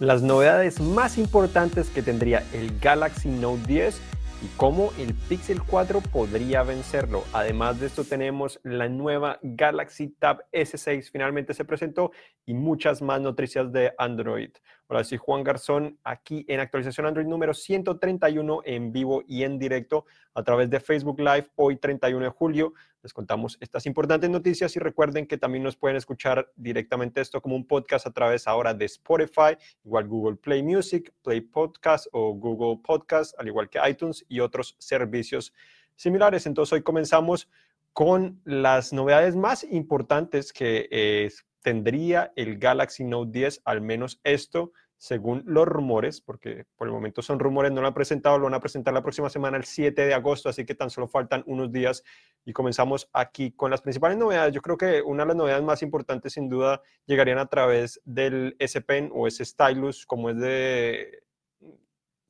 las novedades más importantes que tendría el Galaxy Note 10 y cómo el Pixel 4 podría vencerlo. Además de esto tenemos la nueva Galaxy Tab S6 finalmente se presentó y muchas más noticias de Android. Hola, soy Juan Garzón aquí en actualización Android número 131 en vivo y en directo a través de Facebook Live hoy 31 de julio. Les contamos estas importantes noticias y recuerden que también nos pueden escuchar directamente esto como un podcast a través ahora de Spotify, igual Google Play Music, Play Podcast o Google Podcast, al igual que iTunes y otros servicios similares. Entonces hoy comenzamos con las novedades más importantes que eh, tendría el Galaxy Note 10, al menos esto según los rumores, porque por el momento son rumores, no lo han presentado, lo van a presentar la próxima semana, el 7 de agosto, así que tan solo faltan unos días y comenzamos aquí con las principales novedades. Yo creo que una de las novedades más importantes sin duda llegarían a través del S Pen o S Stylus, como es de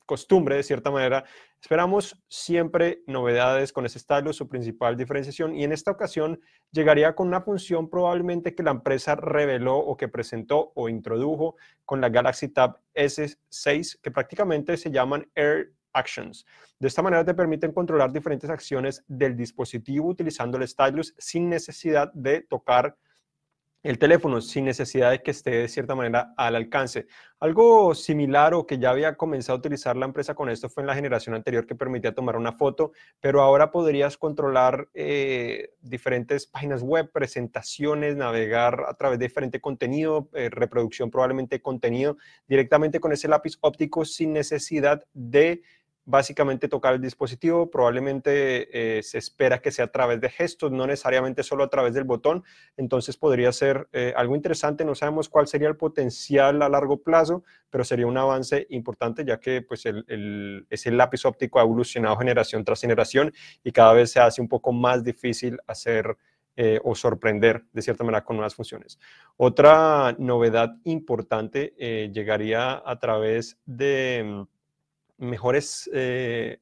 costumbre, de cierta manera. Esperamos siempre novedades con ese stylus, su principal diferenciación, y en esta ocasión llegaría con una función probablemente que la empresa reveló o que presentó o introdujo con la Galaxy Tab S6, que prácticamente se llaman Air Actions. De esta manera te permiten controlar diferentes acciones del dispositivo utilizando el stylus sin necesidad de tocar el teléfono sin necesidad de que esté de cierta manera al alcance. Algo similar o que ya había comenzado a utilizar la empresa con esto fue en la generación anterior que permitía tomar una foto, pero ahora podrías controlar eh, diferentes páginas web, presentaciones, navegar a través de diferente contenido, eh, reproducción probablemente contenido directamente con ese lápiz óptico sin necesidad de básicamente tocar el dispositivo, probablemente eh, se espera que sea a través de gestos, no necesariamente solo a través del botón, entonces podría ser eh, algo interesante, no sabemos cuál sería el potencial a largo plazo, pero sería un avance importante ya que pues el, ese lápiz óptico ha evolucionado generación tras generación y cada vez se hace un poco más difícil hacer eh, o sorprender de cierta manera con nuevas funciones. Otra novedad importante llegaría a través de mejores eh,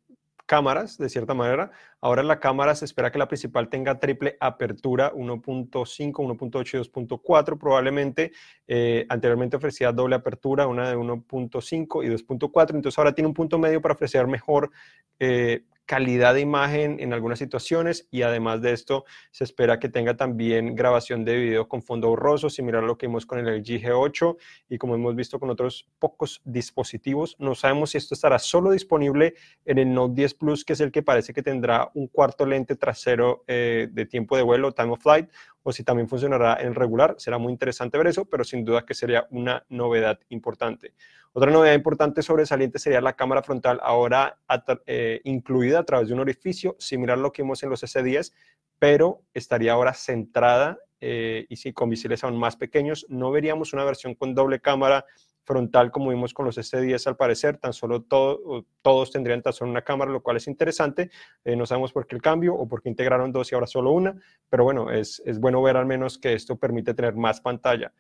cámaras, de cierta manera. Ahora la cámara se espera que la principal tenga triple apertura 1.5, 1.8 y 2.4 probablemente. Eh, anteriormente ofrecía doble apertura, una de 1.5 y 2.4. Entonces ahora tiene un punto medio para ofrecer mejor eh, calidad de imagen en algunas situaciones y además de esto se espera que tenga también grabación de video con fondo borroso, similar a lo que vimos con el LG G8 y como hemos visto con otros pocos dispositivos. No sabemos si esto estará solo disponible en el Note 10 Plus, que es el que parece que tendrá un cuarto lente trasero eh, de tiempo de vuelo, time of flight, o si también funcionará en regular. Será muy interesante ver eso, pero sin duda que sería una novedad importante. Otra novedad importante sobresaliente sería la cámara frontal ahora eh, incluida a través de un orificio, similar a lo que vimos en los S10, pero estaría ahora centrada eh, y sí, con visibles aún más pequeños. No veríamos una versión con doble cámara frontal como vimos con los S10 al parecer, tan solo todos tendrían tan solo una cámara, lo cual es interesante. Eh, no sabemos por qué el cambio o por qué integraron dos y ahora solo una, pero bueno, es, es bueno ver al menos que esto permite tener más pantalla.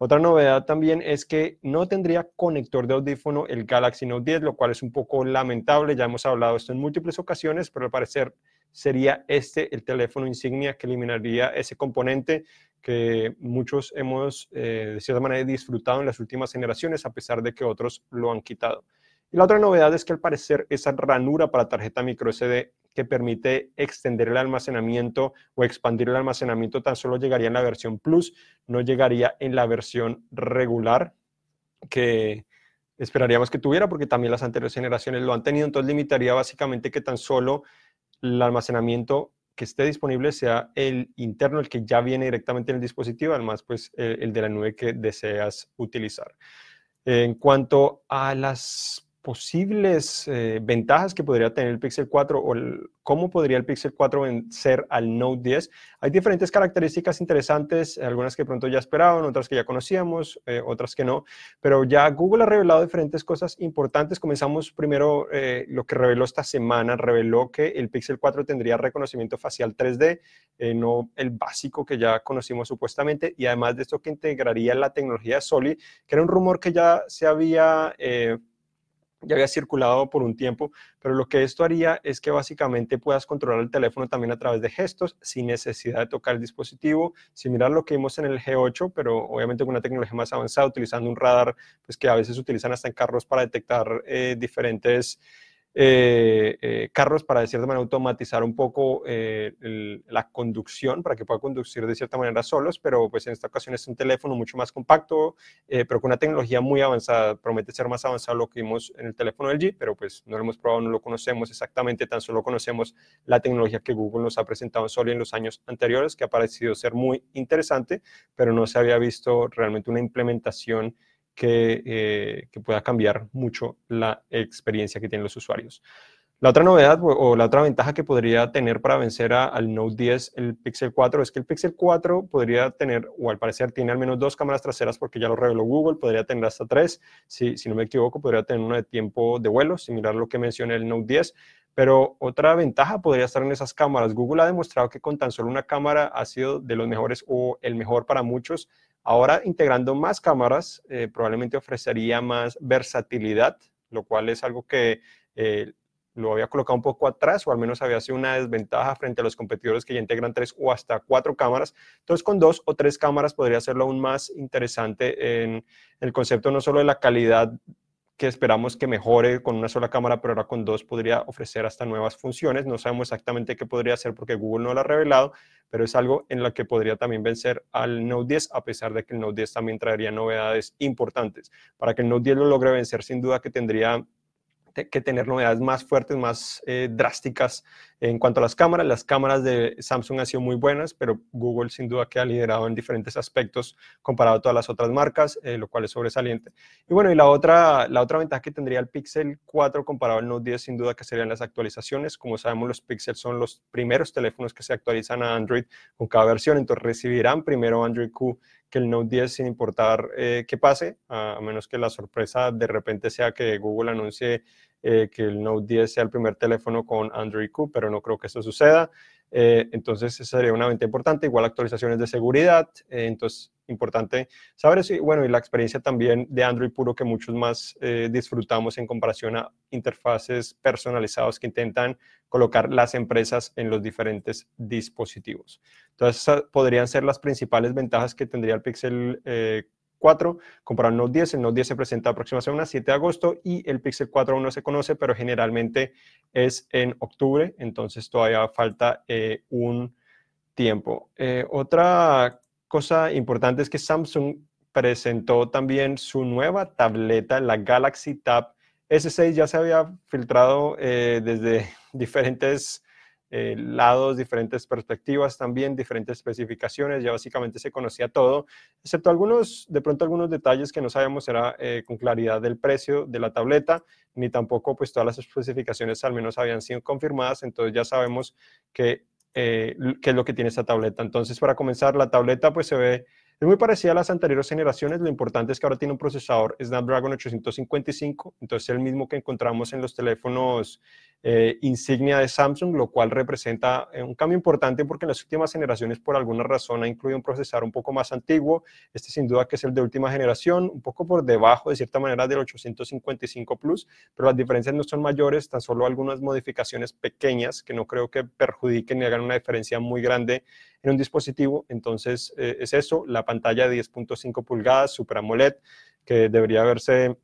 Otra novedad también es que no tendría conector de audífono el Galaxy Note 10, lo cual es un poco lamentable. Ya hemos hablado esto en múltiples ocasiones, pero al parecer sería este el teléfono insignia que eliminaría ese componente que muchos hemos eh, de cierta manera disfrutado en las últimas generaciones, a pesar de que otros lo han quitado. Y la otra novedad es que al parecer esa ranura para tarjeta micro SD que permite extender el almacenamiento o expandir el almacenamiento tan solo llegaría en la versión Plus, no llegaría en la versión regular que esperaríamos que tuviera porque también las anteriores generaciones lo han tenido, entonces limitaría básicamente que tan solo el almacenamiento que esté disponible sea el interno, el que ya viene directamente en el dispositivo, además pues el, de la nube que deseas utilizar. En cuanto a las posibles eh, ventajas que podría tener el Pixel 4 o cómo podría el Pixel 4 vencer al Note 10. Hay diferentes características interesantes, algunas que pronto ya esperaban, otras que ya conocíamos, eh, otras que no, pero ya Google ha revelado diferentes cosas importantes. Comenzamos primero eh, lo que reveló esta semana, reveló que el Pixel 4 tendría reconocimiento facial 3D, no el básico que ya conocimos supuestamente, y además de esto que integraría la tecnología Soli, que era un rumor que ya se había ya había circulado por un tiempo, pero lo que esto haría es que básicamente puedas controlar el teléfono también a través de gestos sin necesidad de tocar el dispositivo, similar a lo que vimos en el G8, pero obviamente con una tecnología más avanzada, utilizando un radar pues que a veces utilizan hasta en carros para detectar eh, diferentes eh, eh, carros para de manera automatizar un poco eh, la conducción para que pueda conducir de cierta manera solos, pero pues en esta ocasión es un teléfono mucho más compacto, pero con una tecnología muy avanzada, promete ser más avanzado lo que vimos en el teléfono LG, pero pues no lo hemos probado, no lo conocemos exactamente, tan solo conocemos la tecnología que Google nos ha presentado en Soli en los años anteriores, que ha parecido ser muy interesante, pero no se había visto realmente una implementación eh, que, pueda cambiar mucho la experiencia que tienen los usuarios. La otra novedad o, la otra ventaja que podría tener para vencer al Note 10 el Pixel 4 es que el Pixel 4 podría tener, o al parecer tiene al menos dos cámaras traseras porque ya lo reveló Google, podría tener hasta tres, si, si no me equivoco, podría tener una de tiempo de vuelo, similar a lo que mencioné el Note 10, pero otra ventaja podría estar en esas cámaras. Google ha demostrado que con tan solo una cámara ha sido de los mejores o el mejor para muchos Ahora, integrando más cámaras, eh, probablemente ofrecería más versatilidad, lo cual es algo que eh, lo había colocado un poco atrás, o al menos había sido una desventaja frente a los competidores que ya integran tres o hasta cuatro cámaras. Entonces, con dos o tres cámaras podría hacerlo aún más interesante en el concepto no solo de la calidad que esperamos que mejore con una sola cámara, pero ahora con dos podría ofrecer hasta nuevas funciones. No sabemos exactamente qué podría hacer porque Google no lo ha revelado, pero es algo en lo que podría también vencer al Note 10, a pesar de que el Note 10 también traería novedades importantes. Para que el Note 10 lo logre vencer, sin duda que tendría que tener novedades más fuertes, más eh, drásticas en cuanto a las cámaras. Las cámaras de Samsung han sido muy buenas, pero Google sin duda que ha liderado en diferentes aspectos comparado a todas las otras marcas, eh, lo cual es sobresaliente. Y bueno, y la otra, la otra ventaja que tendría el Pixel 4 comparado al Note 10 sin duda que serían las actualizaciones. Como sabemos, los Pixel son los primeros teléfonos que se actualizan a Android con cada versión, entonces recibirán primero Android Q que el Note 10 sin importar eh, qué pase, a, menos que la sorpresa de repente sea que Google anuncie eh, que el Note 10 sea el primer teléfono con Android Q, pero no creo que eso suceda. Eh, entonces, esa sería una venta importante. Igual actualizaciones de seguridad. entonces, importante saber eso. Bueno, y la experiencia también de Android puro que muchos más disfrutamos en comparación a interfaces personalizadas que intentan colocar las empresas en los diferentes dispositivos. Entonces, podrían ser las principales ventajas que tendría el Pixel 4 eh, comparado al Note 10. El Note 10 se presenta aproximadamente el 7 de agosto y el Pixel 4 aún no se conoce, pero generalmente es en octubre, entonces todavía falta eh, un tiempo. Eh, otra cosa importante es que Samsung presentó también su nueva tableta, la Galaxy Tab S6. Ya se había filtrado desde diferentes eh, lados, diferentes perspectivas también, diferentes especificaciones, ya básicamente se conocía todo, excepto algunos, de pronto algunos detalles que no sabíamos era eh, con claridad del precio de la tableta, ni tampoco pues todas las especificaciones al menos habían sido confirmadas, entonces ya sabemos que, eh, qué es lo que tiene esta tableta. Entonces para comenzar, la tableta pues se ve es muy parecida a las anteriores generaciones, lo importante es que ahora tiene un procesador Snapdragon 855, entonces el mismo que encontramos en los teléfonos eh, insignia de Samsung, lo cual representa eh, un cambio importante porque en las últimas generaciones por alguna razón ha incluido un procesador un poco más antiguo. Este sin duda que es el de última generación, un poco por debajo de cierta manera del 855 Plus, pero las diferencias no son mayores, tan solo algunas modificaciones pequeñas que no creo que perjudiquen ni hagan una diferencia muy grande en un dispositivo. Entonces eh, es eso, la pantalla de 10.5 pulgadas, Super AMOLED, que debería verse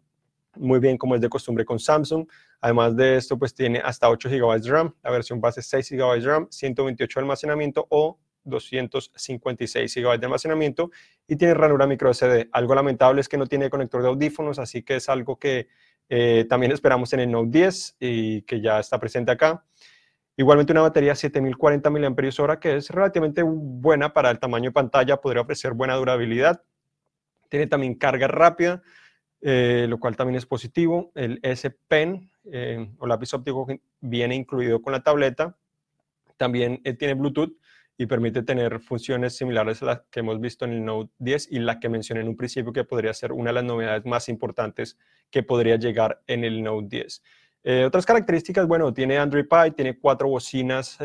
muy bien como es de costumbre con Samsung. Además de esto, pues tiene hasta 8 GB de RAM, la versión base 6 GB de RAM, 128 de almacenamiento o 256 GB de almacenamiento y tiene ranura micro SD. Algo lamentable es que no tiene conector de audífonos, así que es algo que eh, también esperamos en el Note 10 y que ya está presente acá. Igualmente una batería 7040 mAh que es relativamente buena para el tamaño de pantalla, podría ofrecer buena durabilidad. Tiene también carga rápida, eh, lo cual también es positivo. El S Pen eh, o lápiz óptico viene incluido con la tableta. También eh, tiene Bluetooth y permite tener funciones similares a las que hemos visto en el Note 10 y la que mencioné en un principio que podría ser una de las novedades más importantes que podría llegar en el Note 10. otras características, bueno, tiene Android Pie, tiene cuatro bocinas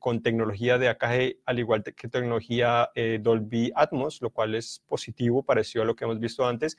con tecnología de AKG, al igual que tecnología Dolby Atmos, lo cual es positivo, parecido a lo que hemos visto antes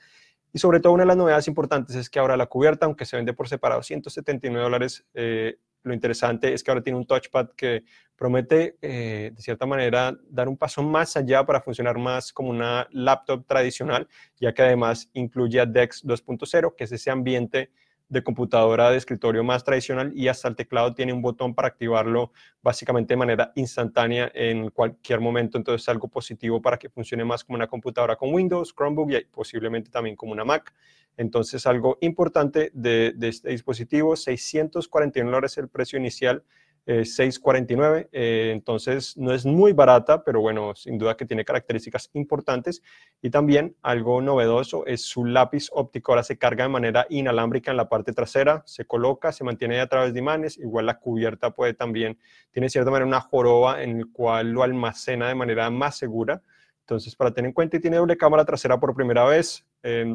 Y sobre todo una de las novedades importantes es que ahora la cubierta, aunque se vende por separado 179 dólares, eh, lo interesante es que ahora tiene un touchpad que promete, eh, de cierta manera, dar un paso más allá para funcionar más como una laptop tradicional, ya que además incluye a DeX 2.0, que es ese ambiente de computadora de escritorio más tradicional y hasta el teclado tiene un botón para activarlo básicamente de manera instantánea en cualquier momento. Entonces es algo positivo para que funcione más como una computadora con Windows, Chromebook y posiblemente también como una Mac. Entonces algo importante de este dispositivo, 641 dólares el precio inicial 649, eh, entonces no es muy barata, pero bueno, sin duda que tiene características importantes. Y también algo novedoso es su lápiz óptico, ahora se carga de manera inalámbrica en la parte trasera, se coloca, se mantiene a través de imanes, igual la cubierta puede también, tiene cierta manera una joroba en el cual lo almacena de manera más segura. Entonces, para tener en cuenta, y tiene doble cámara trasera por primera vez. Eh,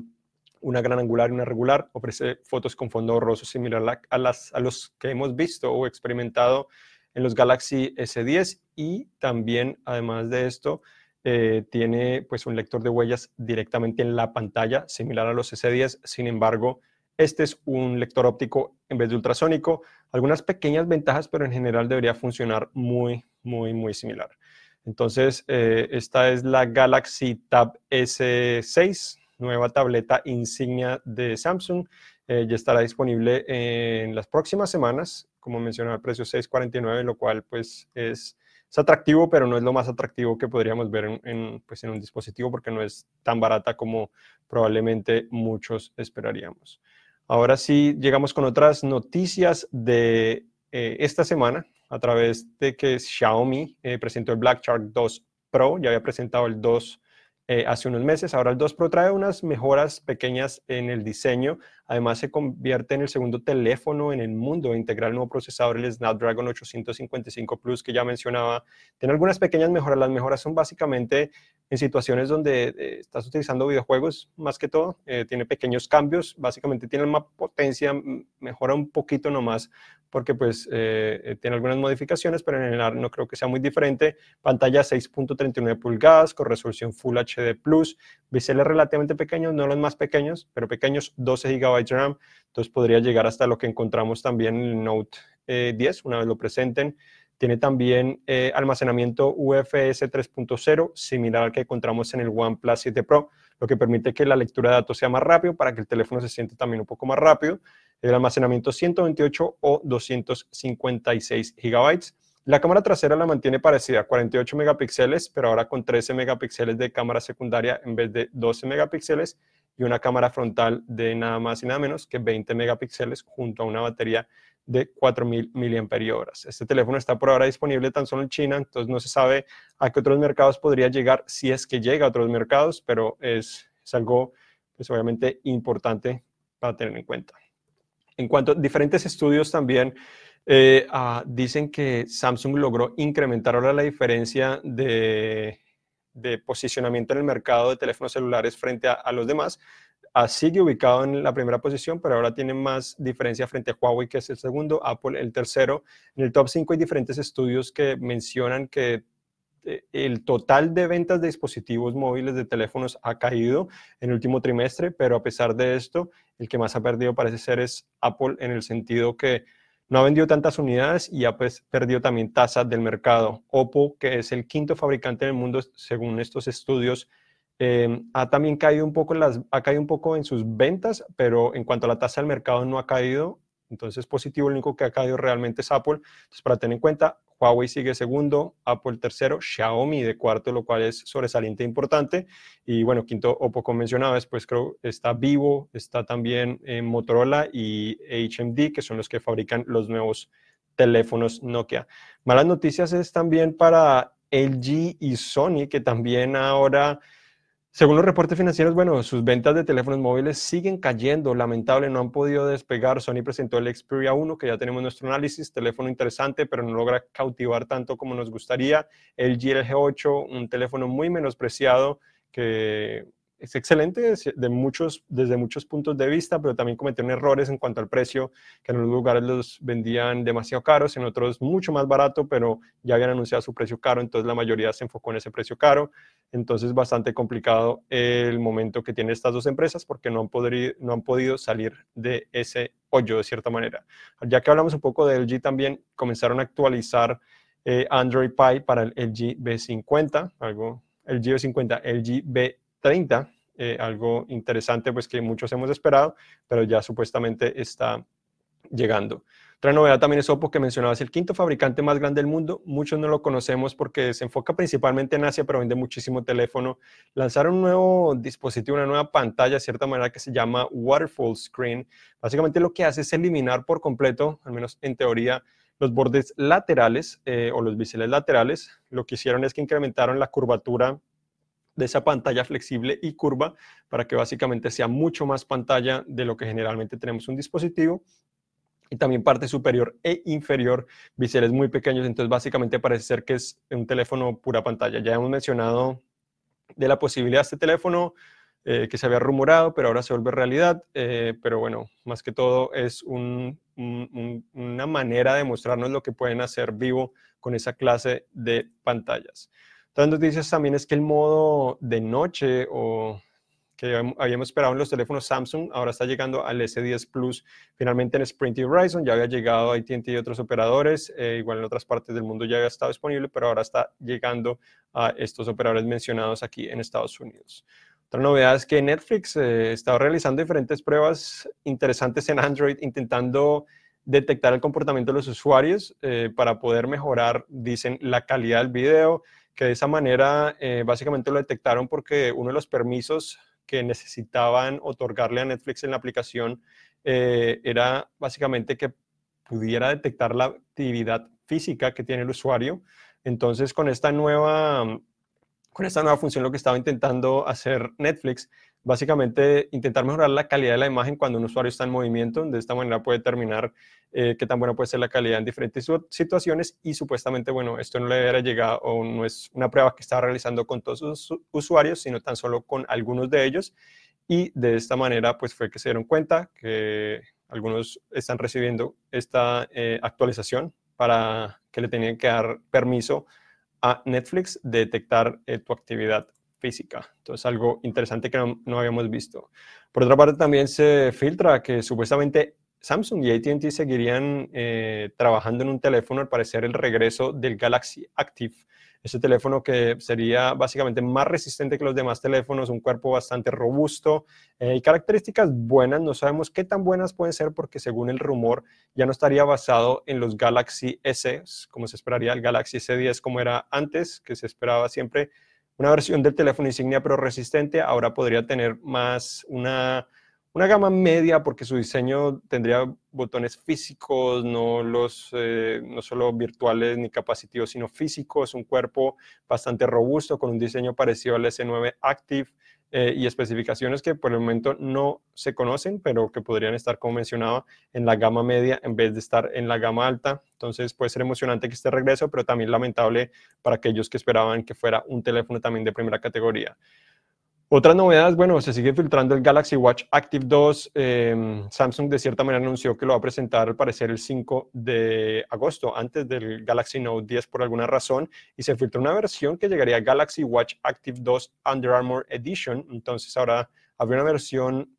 una gran angular y una regular, ofrece fotos con fondo borroso similar a, las, a los que hemos visto o experimentado en los Galaxy S10 y también, además de esto, eh, tiene pues un lector de huellas directamente en la pantalla, similar a los S10. Sin embargo, este es un lector óptico en vez de ultrasónico. Algunas pequeñas ventajas, pero en general debería funcionar muy, muy, muy similar. Entonces, eh, esta es la Galaxy Tab S6 nueva tableta insignia de Samsung. Eh, ya estará disponible en las próximas semanas, como mencionaba, el precio 6.49, lo cual pues es, es, atractivo, pero no es lo más atractivo que podríamos ver en, pues, en un dispositivo porque no es tan barata como probablemente muchos esperaríamos. Ahora sí, llegamos con otras noticias de eh, esta semana a través de que Xiaomi eh, presentó el Black Shark 2 Pro, ya había presentado el 2 eh, hace unos meses. Ahora el 2 Pro trae unas mejoras pequeñas en el diseño. Además se convierte en el segundo teléfono en el mundo a integrar nuevo procesador, el Snapdragon 855 Plus que ya mencionaba. Tiene algunas pequeñas mejoras. Las mejoras son básicamente en situaciones donde eh, estás utilizando videojuegos más que todo. Eh, tiene pequeños cambios. Básicamente tiene más potencia, mejora un poquito nomás porque pues tiene algunas modificaciones, pero en general no creo que sea muy diferente. Pantalla 6.39 pulgadas con resolución Full HD Plus, biseles relativamente pequeños, no los más pequeños, pero pequeños, 12 GB de RAM, entonces podría llegar hasta lo que encontramos también en el Note 10, eh, una vez lo presenten. Tiene también eh, almacenamiento UFS 3.0, similar al que encontramos en el OnePlus 7 Pro, lo que permite que la lectura de datos sea más rápido para que el teléfono se siente también un poco más rápido. El almacenamiento 128 o 256 GB la cámara trasera la mantiene parecida, 48 megapíxeles, pero ahora con 13 megapíxeles de cámara secundaria en vez de 12 megapíxeles y una cámara frontal de nada más y nada menos que 20 megapíxeles junto a una batería de 4000 mAh. Este teléfono está por ahora disponible tan solo en China, entonces no se sabe a qué otros mercados podría llegar, si es que llega a otros mercados, pero es, es algo pues obviamente importante para tener en cuenta. En cuanto a diferentes estudios también eh, ah, dicen que Samsung logró incrementar ahora la diferencia de, posicionamiento en el mercado de teléfonos celulares frente a, los demás. Ah, sigue ubicado en la primera posición, pero ahora tiene más diferencia frente a Huawei, que es el segundo, Apple el tercero. En el top 5 hay diferentes estudios que mencionan que eh, el total de ventas de dispositivos móviles de teléfonos ha caído en el último trimestre, pero a pesar de esto, el que más ha perdido parece ser es Apple en el sentido que no ha vendido tantas unidades y ha pues, perdido también tasa del mercado. Oppo, que es el quinto fabricante del mundo según estos estudios, em, ha también caído un, poco en ha caído un poco en sus ventas, pero en cuanto a la tasa del mercado no ha caído. Entonces, positivo, el único que ha caído realmente es Apple. Entonces, para tener en cuenta, Huawei sigue segundo, Apple tercero, Xiaomi de cuarto, lo cual es sobresaliente e importante. Y bueno, quinto, Oppo convencionado, después creo está Vivo, está también eh, Motorola y HMD, que son los que fabrican los nuevos teléfonos Nokia. Malas noticias es también para LG y Sony, que también ahora según los reportes financieros, bueno, sus ventas de teléfonos móviles siguen cayendo, lamentable, no han podido despegar. Sony presentó el Xperia 1, que ya tenemos nuestro análisis, teléfono interesante, pero no logra cautivar tanto como nos gustaría. El GLG 8, un teléfono muy menospreciado que es excelente de muchos, desde muchos puntos de vista, pero también cometieron errores en cuanto al precio, que en algunos lugares los vendían demasiado caros, en otros mucho más barato, pero ya habían anunciado su precio caro, entonces la mayoría se enfocó en ese precio caro. Entonces, bastante complicado el momento que tienen estas dos empresas porque no han, no han podido salir de ese hoyo de cierta manera. Ya que hablamos un poco de LG también, comenzaron a actualizar eh, Android Pie para el LG B50, algo, el B50, LG B30, eh, algo interesante pues que muchos hemos esperado, pero ya supuestamente está llegando. Otra novedad también es Oppo que mencionabas, el quinto fabricante más grande del mundo. Muchos no lo conocemos porque se enfoca principalmente en Asia, pero vende muchísimo teléfono. Lanzaron un nuevo dispositivo, una nueva pantalla, de cierta manera, que se llama Waterfall Screen. Básicamente lo que hace es eliminar por completo, al menos en teoría, los bordes laterales eh, o los biseles laterales. Lo que hicieron es que incrementaron la curvatura de esa pantalla flexible y curva para que básicamente sea mucho más pantalla de lo que generalmente tenemos un dispositivo y también parte superior e inferior, biseles muy pequeños, entonces básicamente parece ser que es un teléfono pura pantalla. Ya hemos mencionado de la posibilidad de este teléfono eh, que se había rumorado, pero ahora se vuelve realidad, eh, pero bueno, más que todo es una manera de mostrarnos lo que pueden hacer vivo con esa clase de pantallas. Otras noticias también es que el modo de noche o que habíamos esperado en los teléfonos Samsung, ahora está llegando al S10 Plus, finalmente en Sprint y Verizon, ya había llegado a AT&T y otros operadores, eh, igual en otras partes del mundo ya había estado disponible, pero ahora está llegando a estos operadores mencionados aquí en Estados Unidos. Otra novedad es que Netflix eh, está realizando diferentes pruebas interesantes en Android, intentando detectar el comportamiento de los usuarios eh, para poder mejorar, dicen, la calidad del video, que de esa manera básicamente lo detectaron porque uno de los permisos que necesitaban otorgarle a Netflix en la aplicación eh, era básicamente que pudiera detectar la actividad física que tiene el usuario. Entonces, con esta nueva, con esta nueva función, lo que estaba intentando hacer Netflix básicamente intentar mejorar la calidad de la imagen cuando un usuario está en movimiento. De esta manera puede determinar eh, qué tan buena puede ser la calidad en diferentes situaciones y supuestamente, bueno, esto no le hubiera llegado o no es una prueba que estaba realizando con todos sus usuarios, sino tan solo con algunos de ellos. Y de esta manera, pues fue que se dieron cuenta que algunos están recibiendo esta eh, actualización para que le tenían que dar permiso a Netflix de detectar eh, tu actividad física. Entonces, algo interesante que no, habíamos visto. Por otra parte, también se filtra que supuestamente Samsung y ATT seguirían eh, trabajando en un teléfono, al parecer el regreso del Galaxy Active. Ese teléfono que sería básicamente más resistente que los demás teléfonos, un cuerpo bastante robusto eh, y características buenas. No sabemos qué tan buenas pueden ser porque según el rumor ya no estaría basado en los Galaxy S, como se esperaría el Galaxy S10 como era antes, que se esperaba siempre una versión del teléfono insignia pero resistente, ahora podría tener más una, una gama media porque su diseño tendría botones físicos, no, los, eh, no solo virtuales ni capacitivos, sino físicos, un cuerpo bastante robusto con un diseño parecido al S9 Active. Eh, y especificaciones que por el momento no se conocen, pero que podrían estar, como mencionaba, en la gama media en vez de estar en la gama alta. Entonces puede ser emocionante que esté regreso, pero también lamentable para aquellos que esperaban que fuera un teléfono también de primera categoría. Otras novedades, bueno, se sigue filtrando el Galaxy Watch Active 2. Em, Samsung de cierta manera anunció que lo va a presentar al parecer el 5 de agosto, antes del Galaxy Note 10 por alguna razón, y se filtró una versión que llegaría Galaxy Watch Active 2 Under Armour Edition. Entonces ahora habría una versión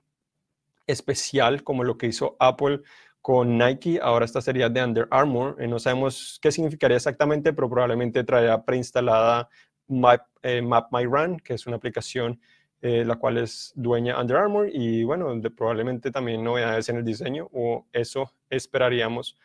especial como lo que hizo Apple con Nike, ahora esta sería de Under Armour. Eh, no sabemos qué significaría exactamente, pero probablemente traerá preinstalada Map, eh, Map My Run, que es una aplicación eh, la cual es dueña Under Armour y bueno, probablemente también novedades en el diseño o eso esperaríamos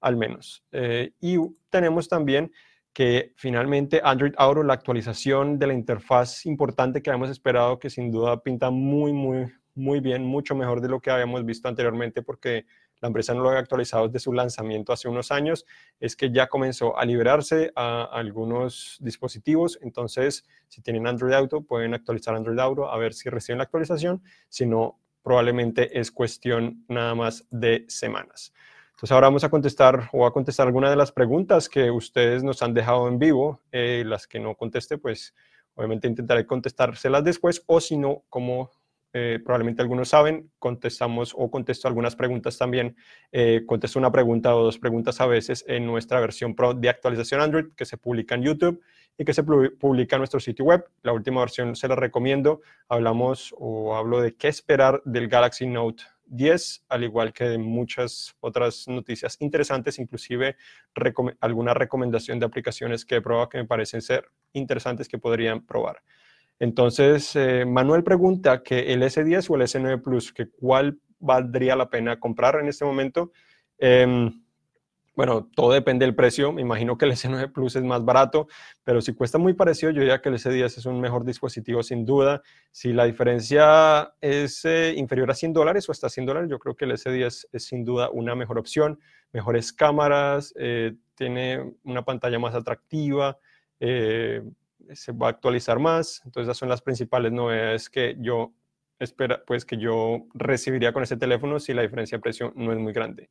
al menos. Eh, y tenemos también que finalmente Android Auto, la actualización de la interfaz importante que habíamos esperado, que sin duda pinta muy, muy, muy bien, mucho mejor de lo que habíamos visto anteriormente, porque la empresa no lo había actualizado desde su lanzamiento hace unos años, es que ya comenzó a liberarse a algunos dispositivos. Entonces, si tienen Android Auto, pueden actualizar Android Auto a ver si reciben la actualización. Si no, probablemente es cuestión nada más de semanas. Entonces ahora vamos a contestar o a contestar algunas de las preguntas que ustedes nos han dejado en vivo. Eh, las que no conteste, pues Obviamente intentaré contestárselas después o si no, como eh, probablemente algunos saben, contestamos o contesto algunas preguntas también. Eh, contesto una pregunta o dos preguntas a veces en nuestra versión Pro de actualización Android que se publica en YouTube y que se publica en nuestro sitio web. La última versión se la recomiendo. Hablamos o hablo de qué esperar del Galaxy Note 10, al igual que de muchas otras noticias interesantes, inclusive alguna recomendación de aplicaciones que he probado que me parecen ser interesantes que podrían probar. Entonces, eh, Manuel pregunta que el S10 o el S9 Plus, que cuál valdría la pena comprar en este momento. Em, bueno, todo depende del precio. Me imagino que el S9 Plus es más barato, pero si cuesta muy parecido, yo diría que el S10 es un mejor dispositivo sin duda. Si la diferencia es eh, inferior a 100 dólares o hasta 100 dólares, yo creo que el S10 es sin duda una mejor opción. Mejores cámaras, eh, tiene una pantalla más atractiva, se va a actualizar más. Entonces, esas son las principales novedades que yo espera, pues que yo recibiría con ese teléfono si la diferencia de precio no es muy grande.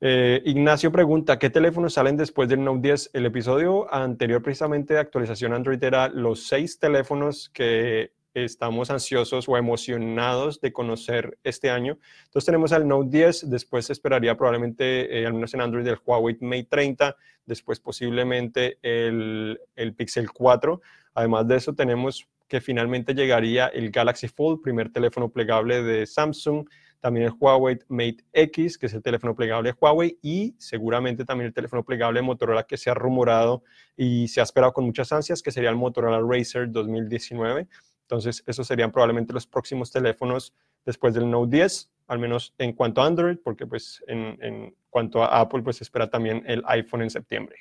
Eh, Ignacio pregunta, ¿qué teléfonos salen después del Note 10? El episodio anterior precisamente de actualización Android era los seis teléfonos que estamos ansiosos o emocionados de conocer este año. Entonces tenemos el Note 10, después esperaría probablemente, eh, al menos en Android, el Huawei Mate 30, después posiblemente el, el Pixel 4. Además de eso tenemos que finalmente llegaría el Galaxy Fold, primer teléfono plegable de Samsung, también el Huawei Mate X, que es el teléfono plegable de Huawei, y seguramente también el teléfono plegable de Motorola que se ha rumorado y se ha esperado con muchas ansias, que sería el Motorola Racer 2019. Entonces, esos serían probablemente los próximos teléfonos después del Note 10, al menos en cuanto a Android, porque pues en, cuanto a Apple, pues espera también el iPhone en septiembre.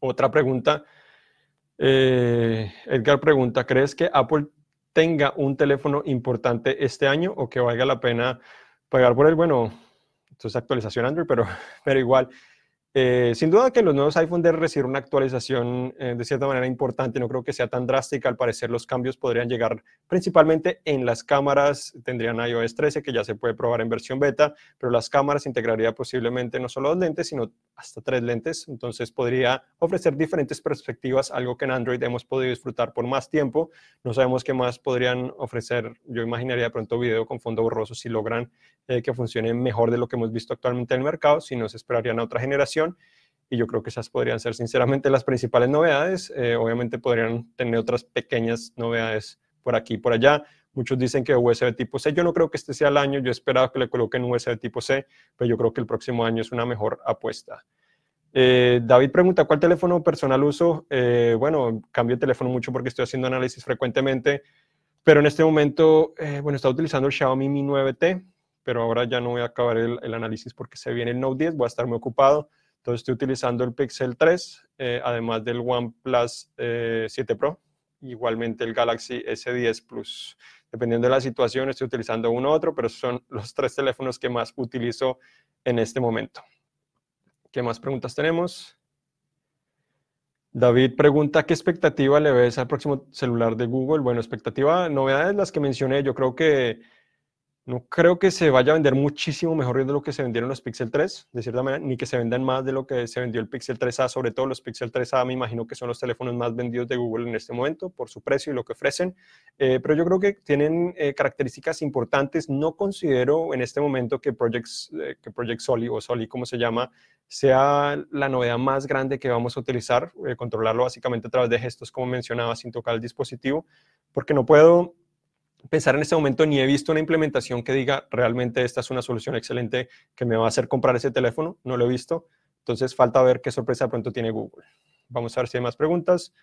Otra pregunta, eh, Edgar pregunta, ¿crees que Apple tenga un teléfono importante este año o que valga la pena pagar por él. Bueno, esto es actualización Android, pero, pero igual, eh, sin duda que los nuevos iPhone deben recibir una actualización eh, de cierta manera importante, no creo que sea tan drástica, al parecer los cambios podrían llegar principalmente en las cámaras, tendrían iOS 13 que ya se puede probar en versión beta, pero las cámaras integraría posiblemente no solo dos lentes, sino hasta tres lentes, entonces podría ofrecer diferentes perspectivas, algo que en Android hemos podido disfrutar por más tiempo, no sabemos qué más podrían ofrecer, yo imaginaría de pronto video con fondo borroso si logran eh, que funcione mejor de lo que hemos visto actualmente en el mercado, si no se esperarían a otra generación. Y yo creo que esas podrían ser sinceramente las principales novedades. Eh, obviamente podrían tener otras pequeñas novedades por aquí y por allá. Muchos dicen que USB tipo C. Yo no creo que este sea el año. Yo esperaba que le coloquen USB tipo C, pero yo creo que el próximo año es una mejor apuesta. Eh, David pregunta, ¿cuál teléfono personal uso? bueno, cambio de teléfono mucho porque estoy haciendo análisis frecuentemente, pero en este momento, bueno, está utilizando el Xiaomi Mi 9T pero ahora ya no voy a acabar el, análisis porque se viene el Note 10, voy a estar muy ocupado. Entonces estoy utilizando el Pixel 3, eh, además del OnePlus 7 eh, Pro, igualmente el Galaxy S10 Plus. Dependiendo de la situación, estoy utilizando uno u otro, pero son los tres teléfonos que más utilizo en este momento. ¿Qué más preguntas tenemos? David pregunta, ¿qué expectativa le ves al próximo celular de Google? Bueno, expectativa, novedades las que mencioné. Yo creo que no creo que se vaya a vender muchísimo mejor de lo que se vendieron los Pixel 3, de cierta manera, ni que se vendan más de lo que se vendió el Pixel 3A, sobre todo los Pixel 3A, me imagino que son los teléfonos más vendidos de Google en este momento por su precio y lo que ofrecen, eh, pero yo creo que tienen eh, características importantes. No considero en este momento que Project, eh, que Project Soli o Soli, como se llama, sea la novedad más grande que vamos a utilizar, controlarlo básicamente a través de gestos, como mencionaba, sin tocar el dispositivo, porque no puedo pensar en este momento ni he visto una implementación que diga realmente esta es una solución excelente que me va a hacer comprar ese teléfono, no lo he visto. Entonces falta ver qué sorpresa pronto tiene Google. Vamos a ver si hay más preguntas.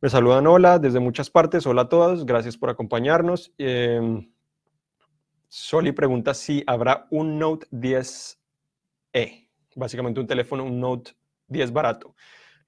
Me saludan hola desde muchas partes. Hola a todos, gracias por acompañarnos. Em, Soli pregunta si habrá un Note 10E, básicamente un teléfono, un Note 10 barato.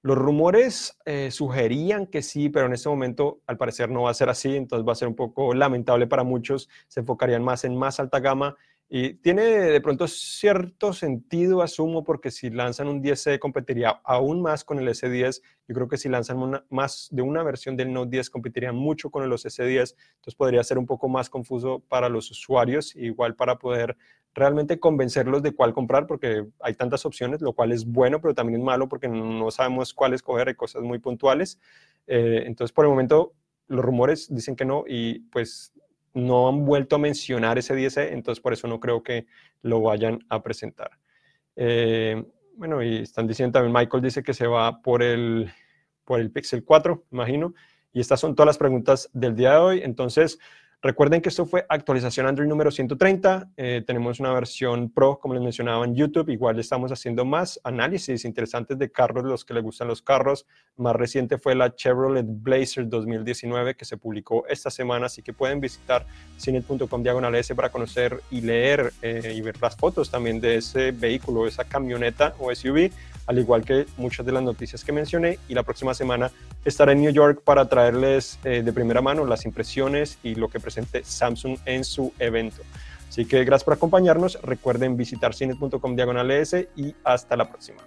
Los rumores eh, sugerían que sí, pero en este momento al parecer no va a ser así, entonces va a ser un poco lamentable para muchos, se enfocarían más en más alta gama. Y tiene de pronto cierto sentido, asumo, porque si lanzan un 10C competiría aún más con el S10, yo creo que si lanzan más de una versión del Note 10 competirían mucho con los S10, entonces podría ser un poco más confuso para los usuarios, igual para poder realmente convencerlos de cuál comprar porque hay tantas opciones, lo cual es bueno, pero también es malo porque no sabemos cuál escoger, hay cosas muy puntuales. Eh, entonces, por el momento, los rumores dicen que no y pues no han vuelto a mencionar ese 10 entonces por eso no creo que lo vayan a presentar. Eh, bueno, y están diciendo también, Michael dice que se va por el, por el Pixel 4, imagino. Y estas son todas las preguntas del día de hoy. Entonces, Recuerden que esto fue actualización Android número 130. Eh, tenemos una versión Pro, como les mencionaba en YouTube. Igual estamos haciendo más análisis interesantes de carros, los que les gustan los carros. Más reciente fue la Chevrolet Blazer 2019 que se publicó esta semana. Así que pueden visitar cine.com diagonal S para conocer y leer eh, y ver las fotos también de ese vehículo, esa camioneta o SUV al igual que muchas de las noticias que mencioné. Y la próxima semana estaré en New York para traerles eh, de primera mano las impresiones y lo que presente Samsung en su evento. Así que gracias por acompañarnos. Recuerden visitar cine.com diagonal y hasta la próxima.